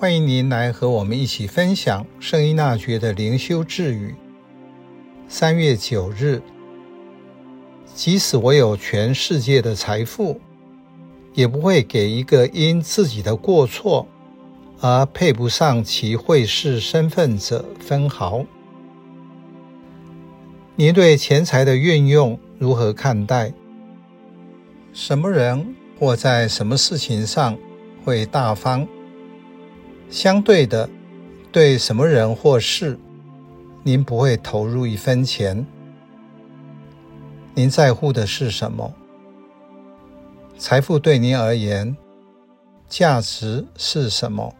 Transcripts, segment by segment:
欢迎您来和我们一起分享圣依纳爵的灵修智语。三月九日，即使我有全世界的财富，也不会给一个因自己的过错而配不上其会士身份者分毫。您对钱财的运用如何看待？什么人或在什么事情上会大方？相对的，对什么人或事，您不会投入一分钱？您在乎的是什么？财富对您而言，价值是什么？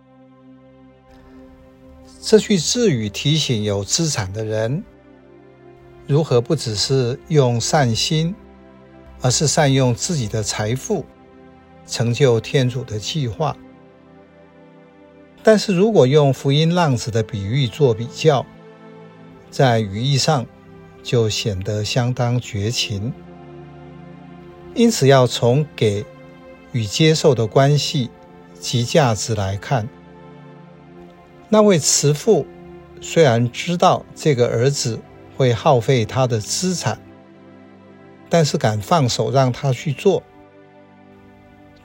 这句智语提醒有资产的人，如何不只是用善心，而是善用自己的财富，成就天主的计划。但是如果用福音浪子的比喻做比较，在语义上就显得相当绝情。因此，要从给与接受的关系及价值来看，那位慈父虽然知道这个儿子会耗费他的资产，但是敢放手让他去做，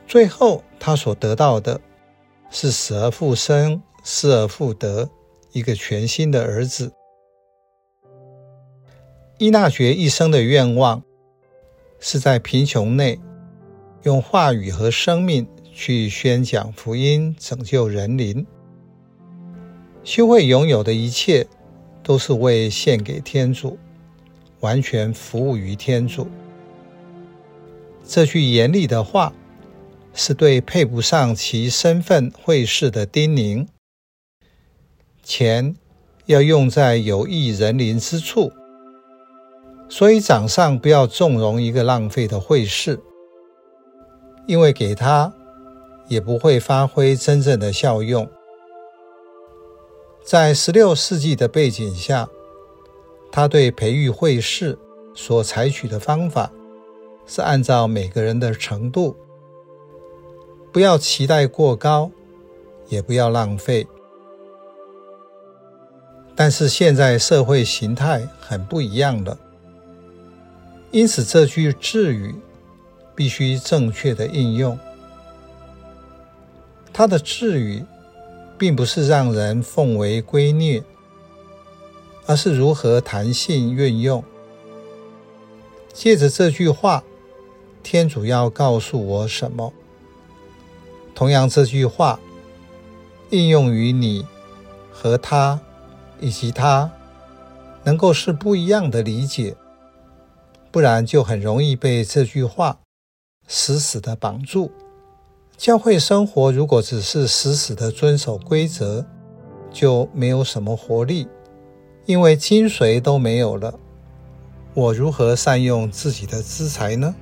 最后他所得到的。是死而复生，失而复得，一个全新的儿子。伊纳爵一生的愿望是在贫穷内用话语和生命去宣讲福音，拯救人灵。修会拥有的一切都是为献给天主，完全服务于天主。这句严厉的话。是对配不上其身份会士的叮咛。钱要用在有益人灵之处，所以掌上不要纵容一个浪费的会士，因为给他也不会发挥真正的效用。在十六世纪的背景下，他对培育会士所采取的方法是按照每个人的程度。不要期待过高，也不要浪费。但是现在社会形态很不一样了，因此这句智语必须正确的应用。它的智语并不是让人奉为圭臬，而是如何弹性运用。借着这句话，天主要告诉我什么？同样，这句话应用于你和他以及他，能够是不一样的理解，不然就很容易被这句话死死的绑住。教会生活如果只是死死的遵守规则，就没有什么活力，因为精髓都没有了。我如何善用自己的资财呢？